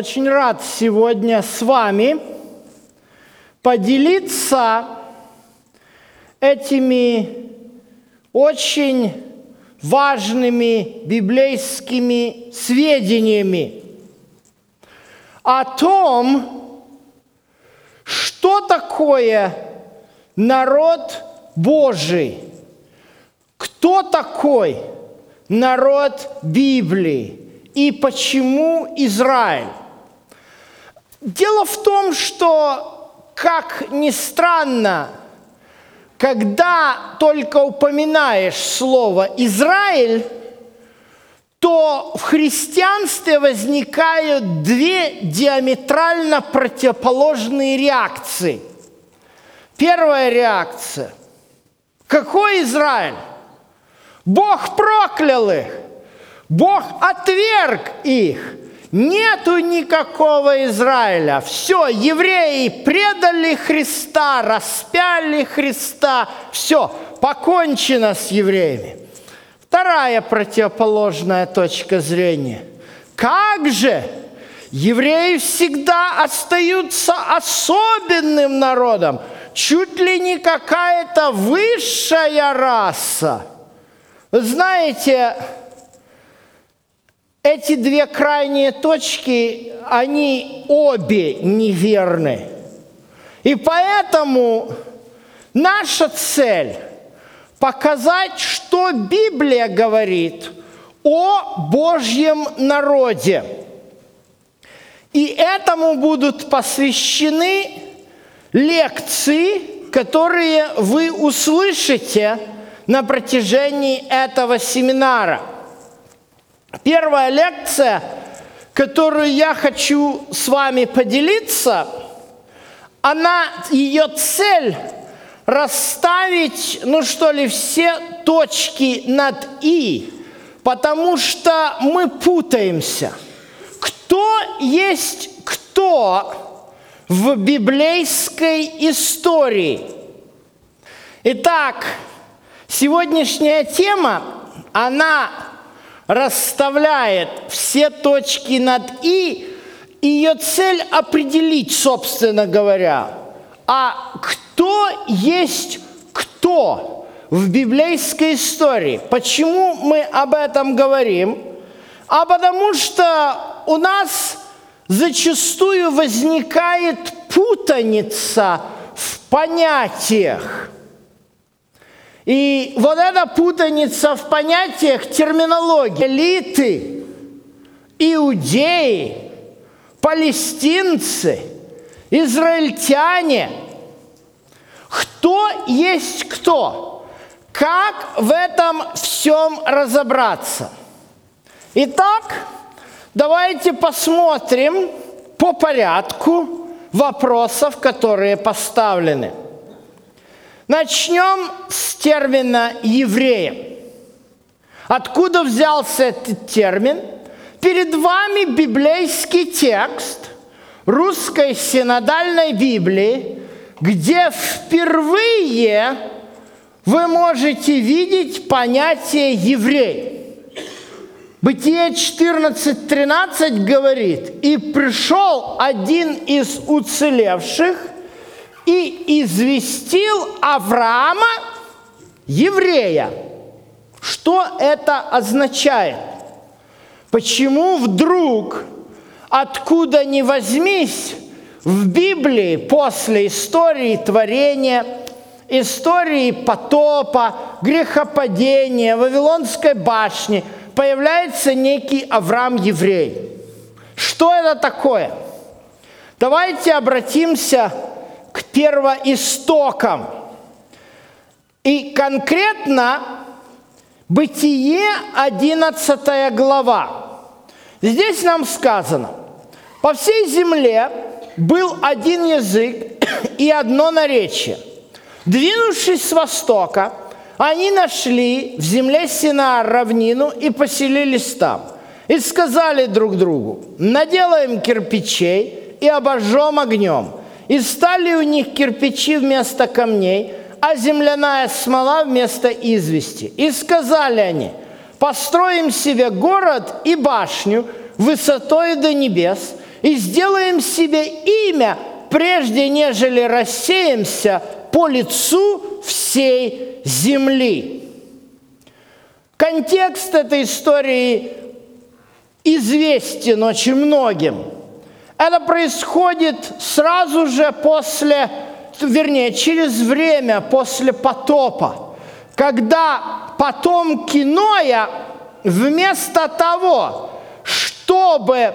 Очень рад сегодня с вами поделиться этими очень важными библейскими сведениями о том, что такое народ Божий, кто такой народ Библии и почему Израиль. Дело в том, что, как ни странно, когда только упоминаешь слово «Израиль», то в христианстве возникают две диаметрально противоположные реакции. Первая реакция. Какой Израиль? Бог проклял их. Бог отверг их. Нету никакого Израиля. Все, евреи предали Христа, распяли Христа. Все, покончено с евреями. Вторая противоположная точка зрения. Как же евреи всегда остаются особенным народом, чуть ли не какая-то высшая раса. Знаете, эти две крайние точки, они обе неверны. И поэтому наша цель – показать, что Библия говорит о Божьем народе. И этому будут посвящены лекции, которые вы услышите на протяжении этого семинара – Первая лекция, которую я хочу с вами поделиться, она, ее цель расставить, ну что ли, все точки над «и», потому что мы путаемся. Кто есть кто в библейской истории? Итак, сегодняшняя тема, она расставляет все точки над «и», ее цель определить, собственно говоря, а кто есть кто в библейской истории. Почему мы об этом говорим? А потому что у нас зачастую возникает путаница в понятиях – и вот эта путаница в понятиях терминологии. Элиты, иудеи, палестинцы, израильтяне. Кто есть кто? Как в этом всем разобраться? Итак, давайте посмотрим по порядку вопросов, которые поставлены. Начнем с термина «еврея». Откуда взялся этот термин? Перед вами библейский текст русской синодальной Библии, где впервые вы можете видеть понятие «еврей». Бытие 14.13 говорит, «И пришел один из уцелевших и известил Авраама, еврея. Что это означает? Почему вдруг, откуда ни возьмись, в Библии после истории творения, истории потопа, грехопадения, Вавилонской башни появляется некий Авраам еврей. Что это такое? Давайте обратимся к первоистокам. И конкретно Бытие 11 глава. Здесь нам сказано, по всей земле был один язык и одно наречие. Двинувшись с востока, они нашли в земле Синаар равнину и поселились там. И сказали друг другу, наделаем кирпичей и обожжем огнем – и стали у них кирпичи вместо камней, а земляная смола вместо извести. И сказали они, построим себе город и башню высотой до небес, и сделаем себе имя, прежде нежели рассеемся по лицу всей земли. Контекст этой истории известен очень многим. Это происходит сразу же после, вернее, через время после потопа, когда потомки Ноя вместо того, чтобы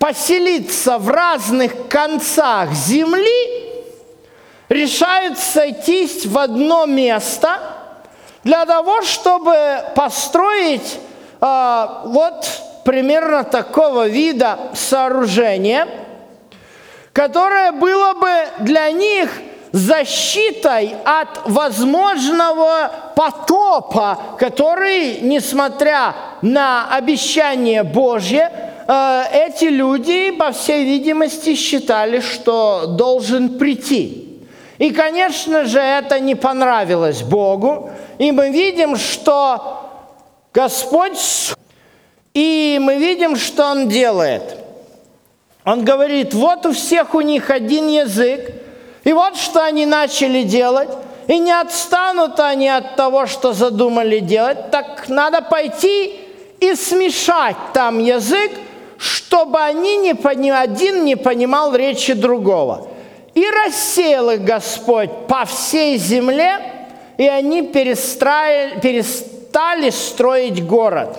поселиться в разных концах земли, решают сойтись в одно место – для того, чтобы построить э, вот примерно такого вида сооружение, которое было бы для них защитой от возможного потопа, который, несмотря на обещание Божье, э, эти люди, по всей видимости, считали, что должен прийти. И, конечно же, это не понравилось Богу, и мы видим, что Господь, и мы видим, что Он делает. Он говорит, вот у всех у них один язык, и вот что они начали делать, и не отстанут они от того, что задумали делать, так надо пойти и смешать там язык, чтобы они не, один не понимал речи другого. И рассеял их Господь по всей земле – и они перестали строить город.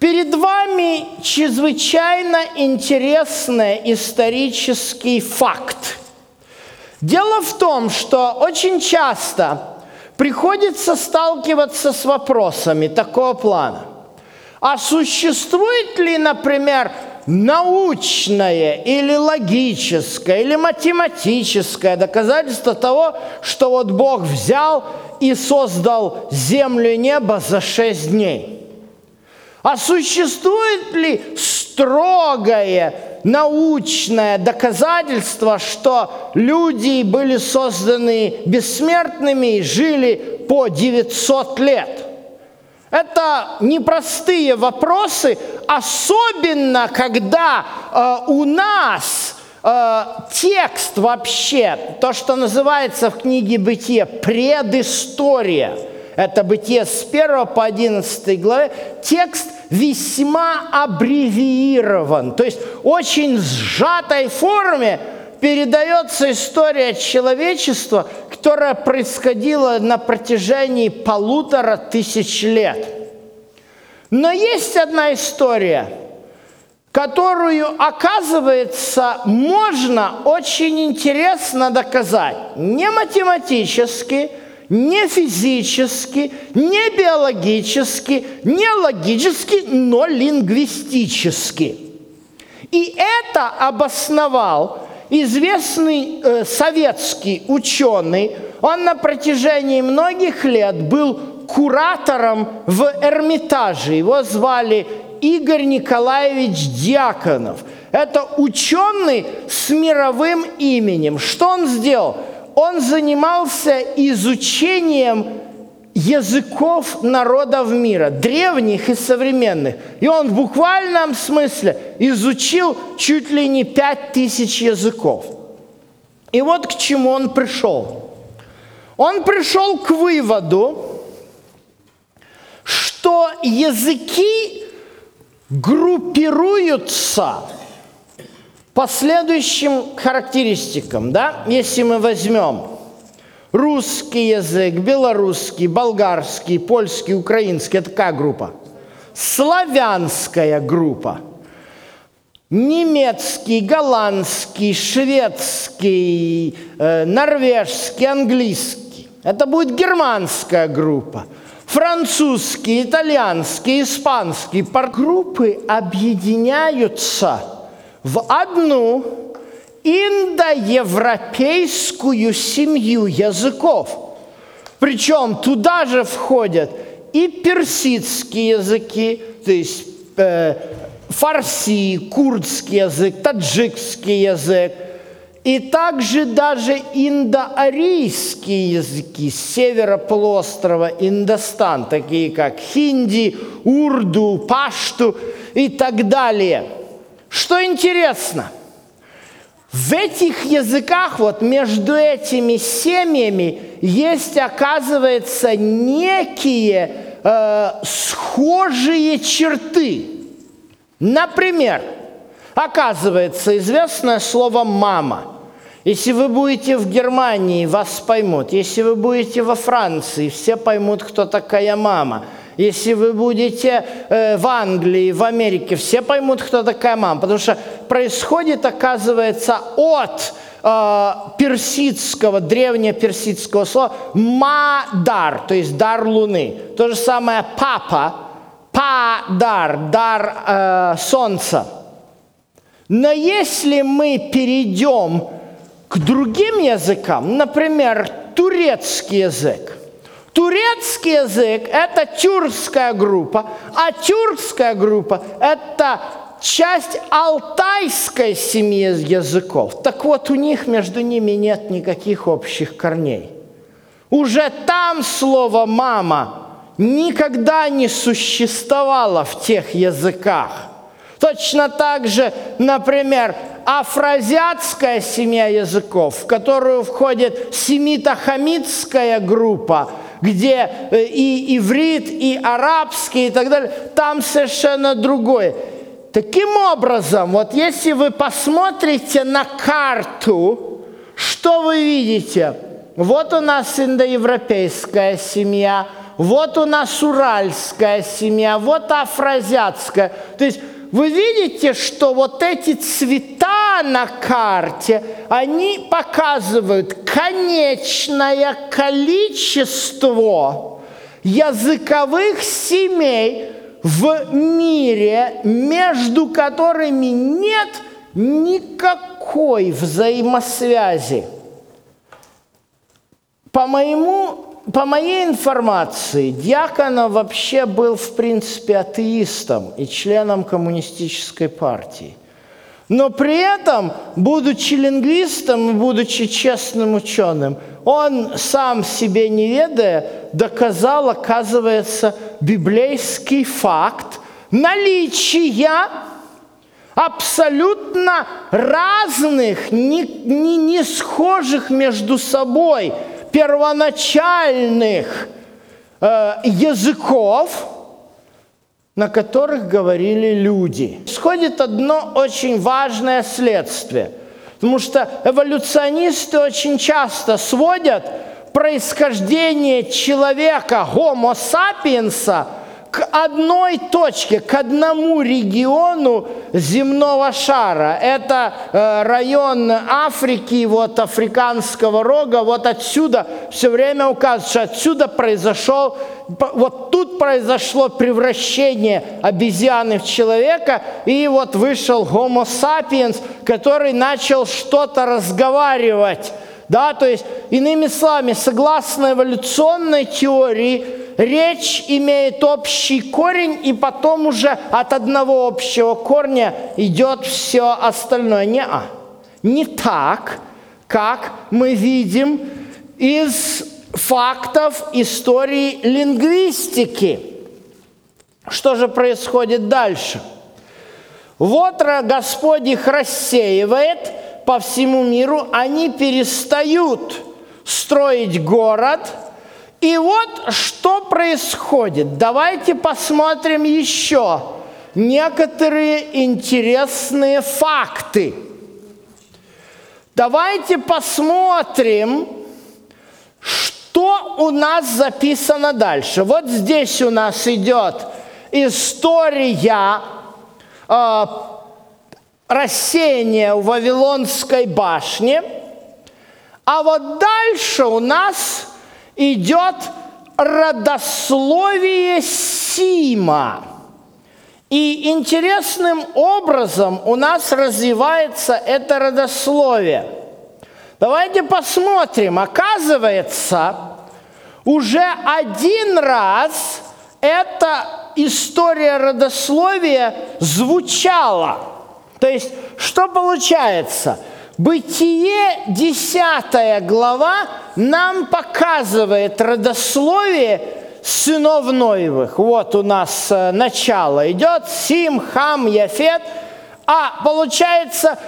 Перед вами чрезвычайно интересный исторический факт. Дело в том, что очень часто приходится сталкиваться с вопросами такого плана. А существует ли, например, научное или логическое или математическое доказательство того, что вот Бог взял и создал землю и небо за шесть дней. А существует ли строгое научное доказательство, что люди были созданы бессмертными и жили по 900 лет – это непростые вопросы, особенно когда э, у нас э, текст вообще, то, что называется в книге «Бытие» предыстория, это «Бытие» с 1 по 11 главе, текст весьма аббревиирован, то есть очень сжатой форме передается история человечества, которая происходила на протяжении полутора тысяч лет. Но есть одна история, которую, оказывается, можно очень интересно доказать. Не математически, не физически, не биологически, не логически, но лингвистически. И это обосновал известный э, советский ученый, он на протяжении многих лет был куратором в Эрмитаже. Его звали Игорь Николаевич Дьяконов. Это ученый с мировым именем. Что он сделал? Он занимался изучением языков народов мира, древних и современных. И он в буквальном смысле изучил чуть ли не пять тысяч языков. И вот к чему он пришел. Он пришел к выводу, что языки группируются по следующим характеристикам. Да? Если мы возьмем Русский язык, белорусский, болгарский, польский, украинский – это какая группа? Славянская группа. Немецкий, голландский, шведский, э, норвежский, английский. Это будет германская группа. Французский, итальянский, испанский. Группы объединяются в одну индоевропейскую семью языков. Причем туда же входят и персидские языки, то есть э, фарси, курдский язык, таджикский язык, и также даже индоарийские языки с севера полуострова Индостан, такие как хинди, урду, пашту и так далее – Что интересно, в этих языках, вот между этими семьями, есть, оказывается, некие э, схожие черты. Например, оказывается, известное слово «мама». Если вы будете в Германии, вас поймут. Если вы будете во Франции, все поймут, кто такая мама. Если вы будете э, в Англии, в Америке, все поймут, кто такая мама. Потому что происходит, оказывается, от э, персидского, древнеперсидского слова «мадар», то есть «дар луны». То же самое «папа», «падар», «дар э, солнца». Но если мы перейдем к другим языкам, например, турецкий язык. Турецкий язык – это тюркская группа, а тюркская группа – это часть алтайской семьи языков. Так вот, у них между ними нет никаких общих корней. Уже там слово «мама» никогда не существовало в тех языках. Точно так же, например, афразиатская семья языков, в которую входит семито-хамитская группа, где э, и иврит, и арабский, и так далее, там совершенно другое. Таким образом, вот если вы посмотрите на карту, что вы видите? Вот у нас индоевропейская семья, вот у нас уральская семья, вот афразиатская. То есть вы видите, что вот эти цвета на карте, они показывают конечное количество языковых семей в мире, между которыми нет никакой взаимосвязи. По моему по моей информации, Дьяконов вообще был, в принципе, атеистом и членом коммунистической партии. Но при этом, будучи лингвистом и будучи честным ученым, он сам себе не ведая доказал, оказывается, библейский факт наличия абсолютно разных, не, не, не схожих между собой – первоначальных э, языков, на которых говорили люди. Исходит одно очень важное следствие, потому что эволюционисты очень часто сводят происхождение человека, гомо сапиенса – к одной точке, к одному региону земного шара. Это э, район Африки, вот африканского рога, вот отсюда все время указывают, что отсюда произошел, вот тут произошло превращение обезьяны в человека, и вот вышел Homo sapiens, который начал что-то разговаривать. Да, то есть, иными словами, согласно эволюционной теории, речь имеет общий корень, и потом уже от одного общего корня идет все остальное. Не, а, не так, как мы видим из фактов истории лингвистики. Что же происходит дальше? Вот Господь их рассеивает по всему миру, они перестают строить город – и вот что происходит. Давайте посмотрим еще некоторые интересные факты. Давайте посмотрим, что у нас записано дальше. Вот здесь у нас идет история э, рассеяния у Вавилонской башни. А вот дальше у нас идет родословие Сима. И интересным образом у нас развивается это родословие. Давайте посмотрим. Оказывается, уже один раз эта история родословия звучала. То есть, что получается – Бытие, 10 глава, нам показывает родословие сынов Ноевых. Вот у нас э, начало идет Сим, Хам, Яфет. А получается,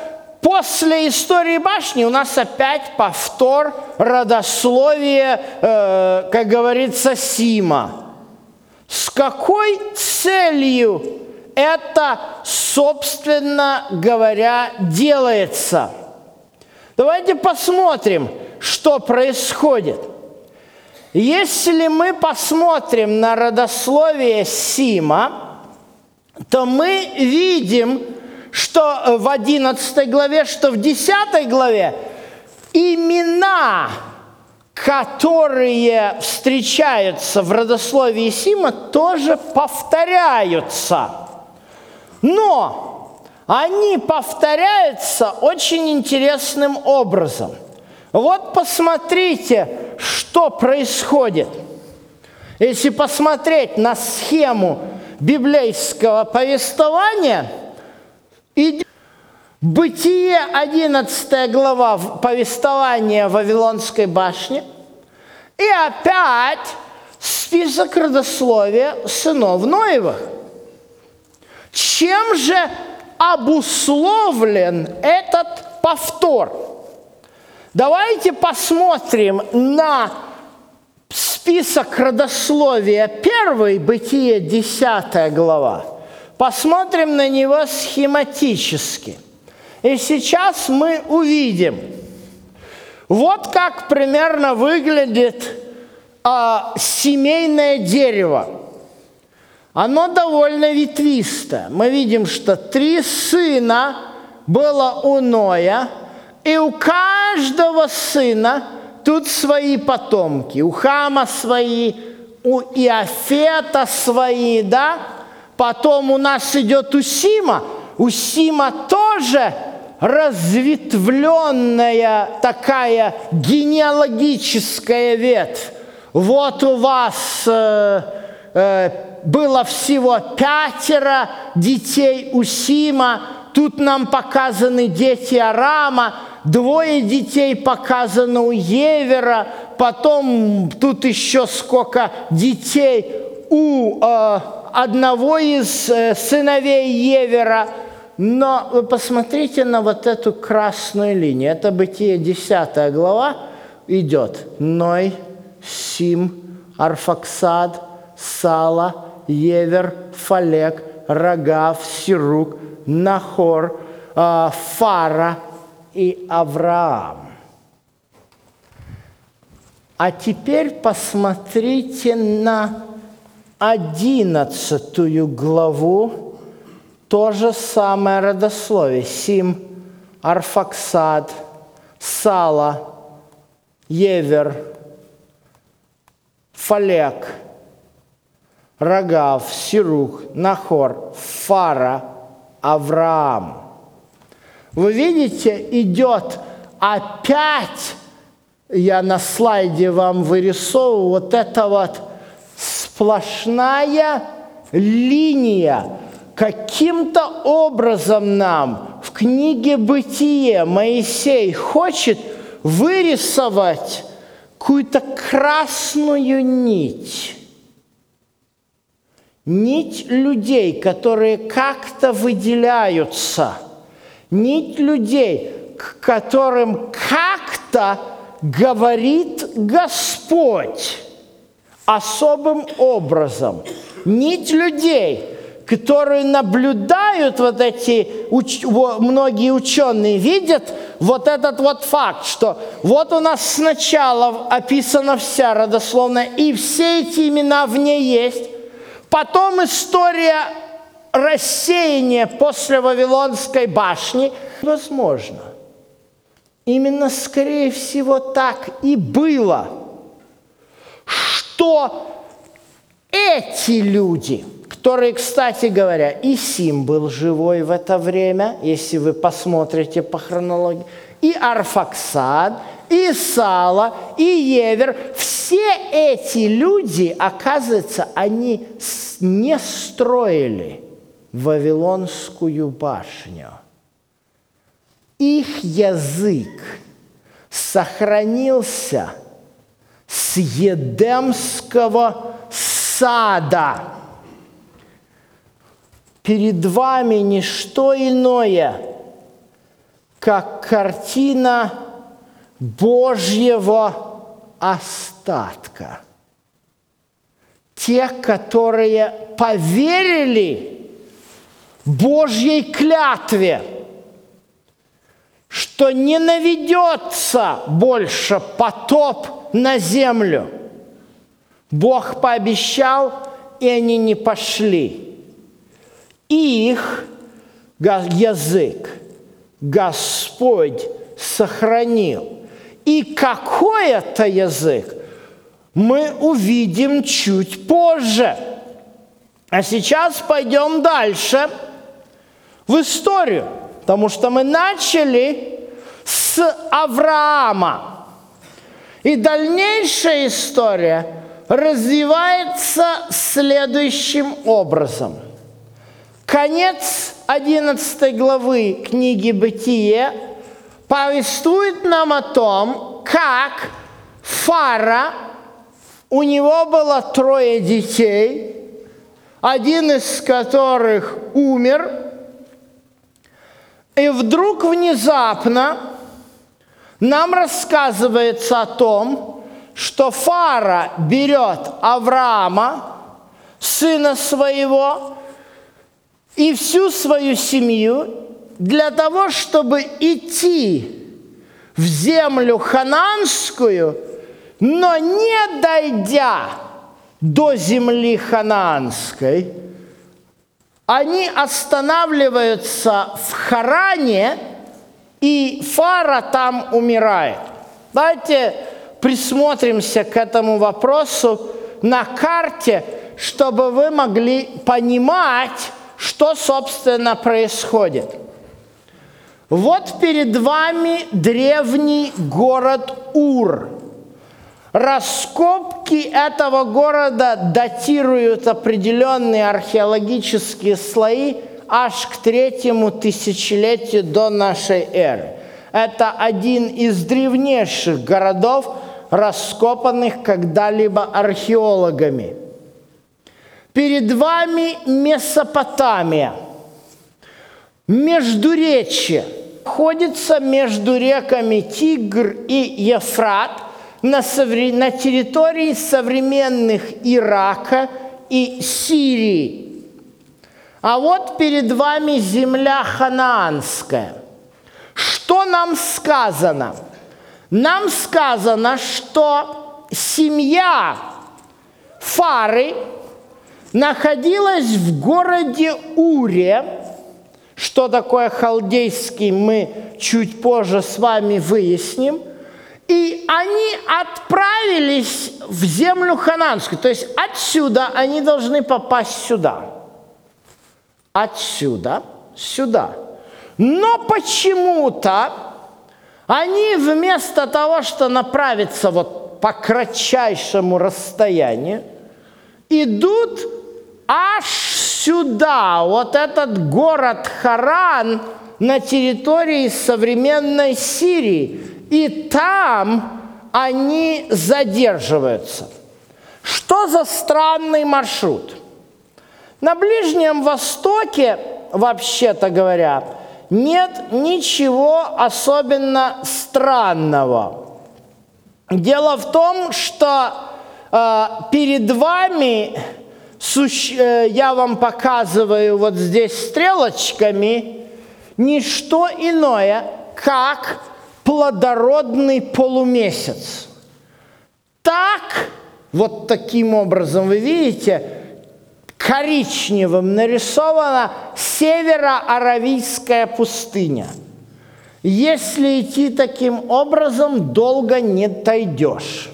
после истории башни у нас опять повтор родословия, э, как говорится, Сима. С какой целью это, собственно говоря, делается? Давайте посмотрим, что происходит. Если мы посмотрим на родословие Сима, то мы видим, что в 11 главе, что в 10 главе имена, которые встречаются в родословии Сима, тоже повторяются. Но они повторяются очень интересным образом. Вот посмотрите, что происходит. Если посмотреть на схему библейского повествования, идет Бытие, 11 глава повествования Вавилонской башни, и опять список родословия сынов Ноевых. Чем же обусловлен этот повтор? Давайте посмотрим на список родословия первый, Бытие 10 глава. Посмотрим на него схематически. И сейчас мы увидим, вот как примерно выглядит а, семейное дерево. Оно довольно ветвистое. Мы видим, что три сына было у Ноя – и у каждого сына тут свои потомки. У Хама свои, у Иофета свои, да? Потом у нас идет Усима. Усима тоже разветвленная такая генеалогическая ветвь. Вот у вас э, э, было всего пятеро детей Усима, тут нам показаны дети Арама, двое детей показано у Евера, потом тут еще сколько детей у э, одного из э, сыновей Евера. Но вы посмотрите на вот эту красную линию. Это Бытие 10 глава идет. Ной, Сим, Арфаксад, Сала, Евер, Фалек, Рогав, Сирук, Нахор, э, Фара – и Авраам. А теперь посмотрите на одиннадцатую главу, то же самое родословие. Сим, Арфаксад, Сала, Евер, Фалек, Рогав, Сирух, Нахор, Фара, Авраам – вы видите, идет опять, я на слайде вам вырисовываю, вот эта вот сплошная линия. Каким-то образом нам в книге «Бытие» Моисей хочет вырисовать какую-то красную нить. Нить людей, которые как-то выделяются – нить людей, к которым как-то говорит Господь особым образом. Нить людей, которые наблюдают вот эти, уч, многие ученые видят вот этот вот факт, что вот у нас сначала описана вся родословная, и все эти имена в ней есть. Потом история рассеяние после Вавилонской башни возможно. Именно, скорее всего, так и было, что эти люди, которые, кстати говоря, и Сим был живой в это время, если вы посмотрите по хронологии, и Арфаксад, и Сала, и Евер, все эти люди, оказывается, они не строили – Вавилонскую башню. Их язык сохранился с Едемского сада. перед вами не что иное, как картина Божьего остатка. Те, которые поверили Божьей клятве, что не наведется больше потоп на землю. Бог пообещал, и они не пошли. Их язык Господь сохранил. И какой это язык, мы увидим чуть позже. А сейчас пойдем дальше в историю, потому что мы начали с Авраама. И дальнейшая история развивается следующим образом. Конец 11 главы книги «Бытие» повествует нам о том, как Фара, у него было трое детей, один из которых умер, и вдруг внезапно нам рассказывается о том, что Фара берет Авраама, сына своего, и всю свою семью для того, чтобы идти в землю хананскую, но не дойдя до земли хананской, они останавливаются в Харане, и Фара там умирает. Давайте присмотримся к этому вопросу на карте, чтобы вы могли понимать, что, собственно, происходит. Вот перед вами древний город Ур. Раскопки этого города датируют определенные археологические слои аж к третьему тысячелетию до нашей эры. Это один из древнейших городов, раскопанных когда-либо археологами. Перед вами Месопотамия, Междуречье, находится между реками Тигр и Ефрат на, совре... на территории современных Ирака и Сирии. А вот перед вами земля ханаанская. Что нам сказано? Нам сказано, что семья Фары находилась в городе Уре. Что такое халдейский, мы чуть позже с вами выясним. И они отправились в землю хананскую. То есть отсюда они должны попасть сюда. Отсюда сюда. Но почему-то они вместо того, что направиться вот по кратчайшему расстоянию, идут аж сюда, вот этот город Харан на территории современной Сирии. И там они задерживаются. Что за странный маршрут? На Ближнем Востоке, вообще-то говоря, нет ничего особенно странного. Дело в том, что э, перед вами, я вам показываю вот здесь стрелочками, не что иное, как плодородный полумесяц. Так, вот таким образом, вы видите, коричневым нарисована северо-аравийская пустыня. Если идти таким образом, долго не дойдешь.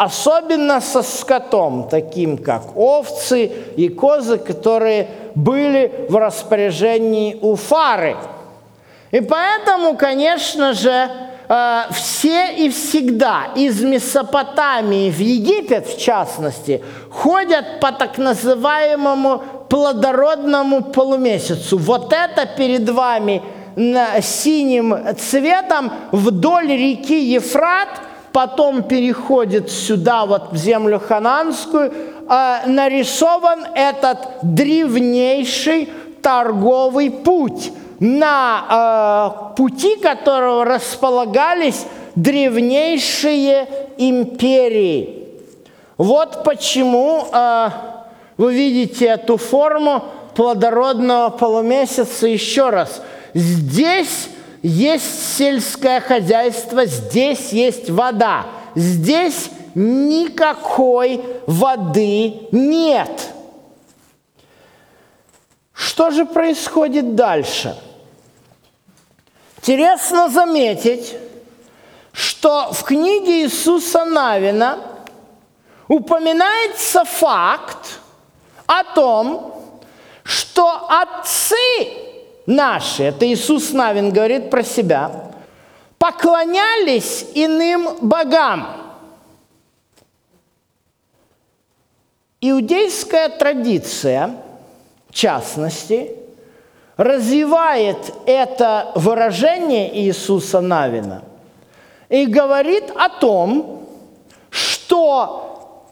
Особенно со скотом, таким как овцы и козы, которые были в распоряжении у фары. И поэтому, конечно же, Э, все и всегда из Месопотамии в Египет, в частности, ходят по так называемому плодородному полумесяцу. Вот это перед вами синим цветом вдоль реки Ефрат, потом переходит сюда, вот в землю хананскую, э, нарисован этот древнейший торговый путь, на э, пути которого располагались древнейшие империи. Вот почему э, вы видите эту форму плодородного полумесяца еще раз. Здесь есть сельское хозяйство, здесь есть вода, здесь никакой воды нет. Что же происходит дальше? Интересно заметить, что в книге Иисуса Навина упоминается факт о том, что отцы наши, это Иисус Навин говорит про себя, поклонялись иным богам. Иудейская традиция, в частности, развивает это выражение Иисуса Навина и говорит о том, что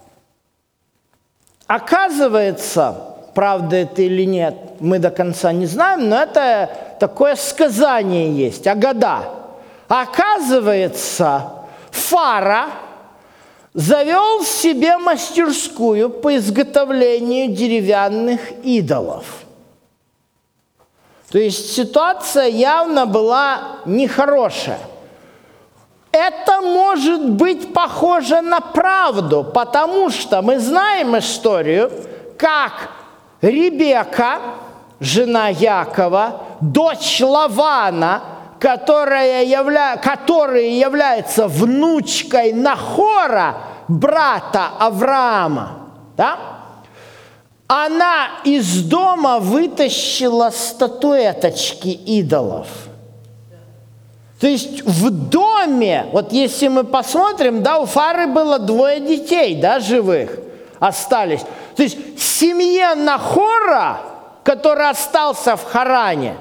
оказывается, правда это или нет, мы до конца не знаем, но это такое сказание есть, Агада. Оказывается, Фара завел себе мастерскую по изготовлению деревянных идолов. То есть ситуация явно была нехорошая. Это может быть похоже на правду, потому что мы знаем историю, как Ребека, жена Якова, дочь Лавана, которая явля... которая является внучкой Нахора, брата Авраама, да? она из дома вытащила статуэточки идолов. То есть в доме, вот если мы посмотрим, да, у Фары было двое детей, да, живых остались. То есть семье Нахора, который остался в Харане,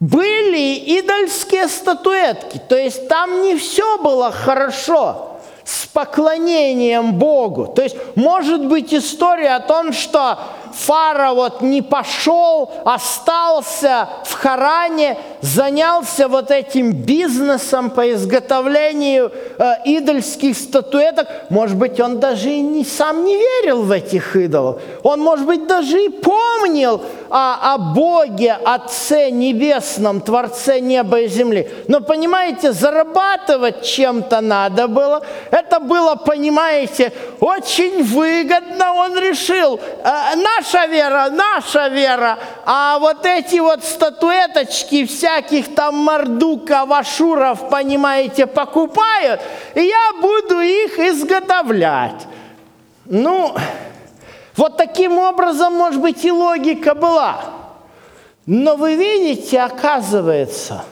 были идольские статуэтки. То есть там не все было хорошо с поклонением Богу. То есть может быть история о том, что Фара вот не пошел, остался в Харане, занялся вот этим бизнесом по изготовлению э, идольских статуэток. Может быть, он даже и не, сам не верил в этих идолов. Он, может быть, даже и помнил о, о Боге, Отце Небесном, Творце неба и земли. Но, понимаете, зарабатывать чем-то надо было. Это было, понимаете, очень выгодно. Он решил, э, наша вера, наша вера, а вот эти вот статуэточки всяких там мордуков, ашуров, понимаете, покупают, и я буду их изготовлять. Ну, вот таким образом, может быть, и логика была. Но вы видите, оказывается,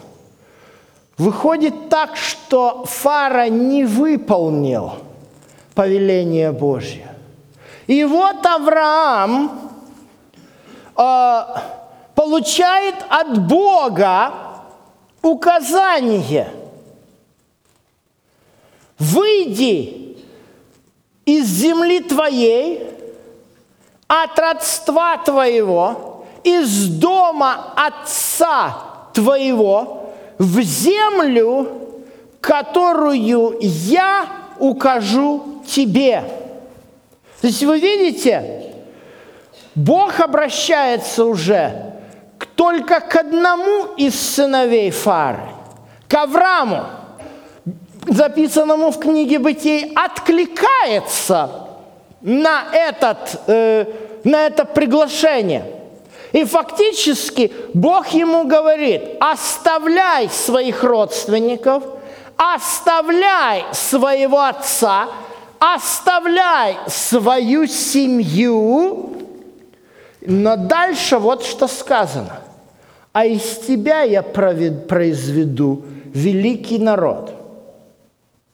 выходит так, что Фара не выполнил повеление Божье. И вот Авраам э, получает от Бога указание. Выйди из земли твоей, от родства твоего, из дома отца твоего, в землю, которую я укажу тебе. То есть вы видите, Бог обращается уже только к одному из сыновей Фары, к Аврааму, записанному в книге Бытий, откликается на, этот, э, на это приглашение. И фактически Бог ему говорит, оставляй своих родственников, оставляй своего отца, оставляй свою семью, но дальше вот что сказано. А из тебя я произведу великий народ.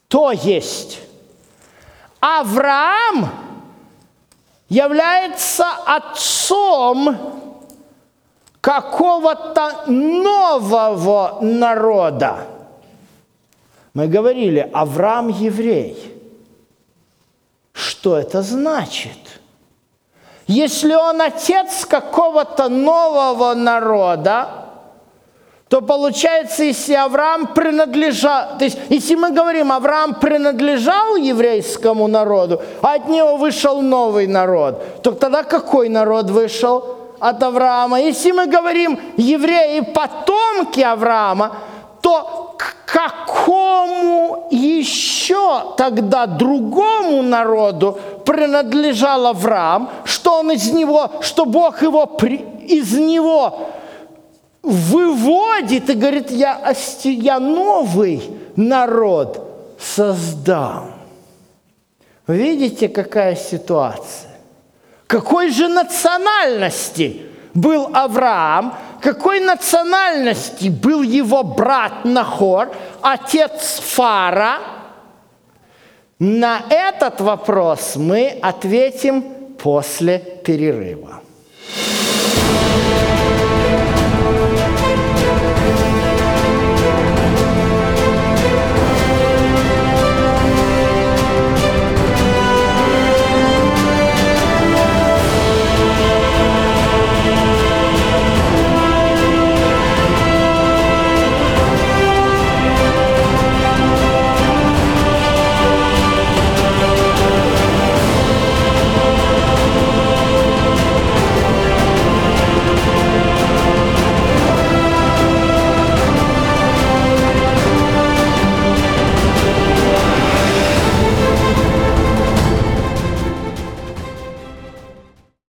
То есть Авраам является отцом какого-то нового народа. Мы говорили, Авраам еврей. Что это значит? Если он отец какого-то нового народа, то получается, если Авраам принадлежал, то есть если мы говорим, Авраам принадлежал еврейскому народу, а от него вышел новый народ, то тогда какой народ вышел от Авраама? Если мы говорим евреи потомки Авраама, то к какому еще тогда другому народу принадлежал Авраам, что он из него, что Бог его из него выводит и говорит, я, я новый народ создам. Видите, какая ситуация? Какой же национальности был Авраам, какой национальности был его брат Нахор, отец Фара? На этот вопрос мы ответим после перерыва.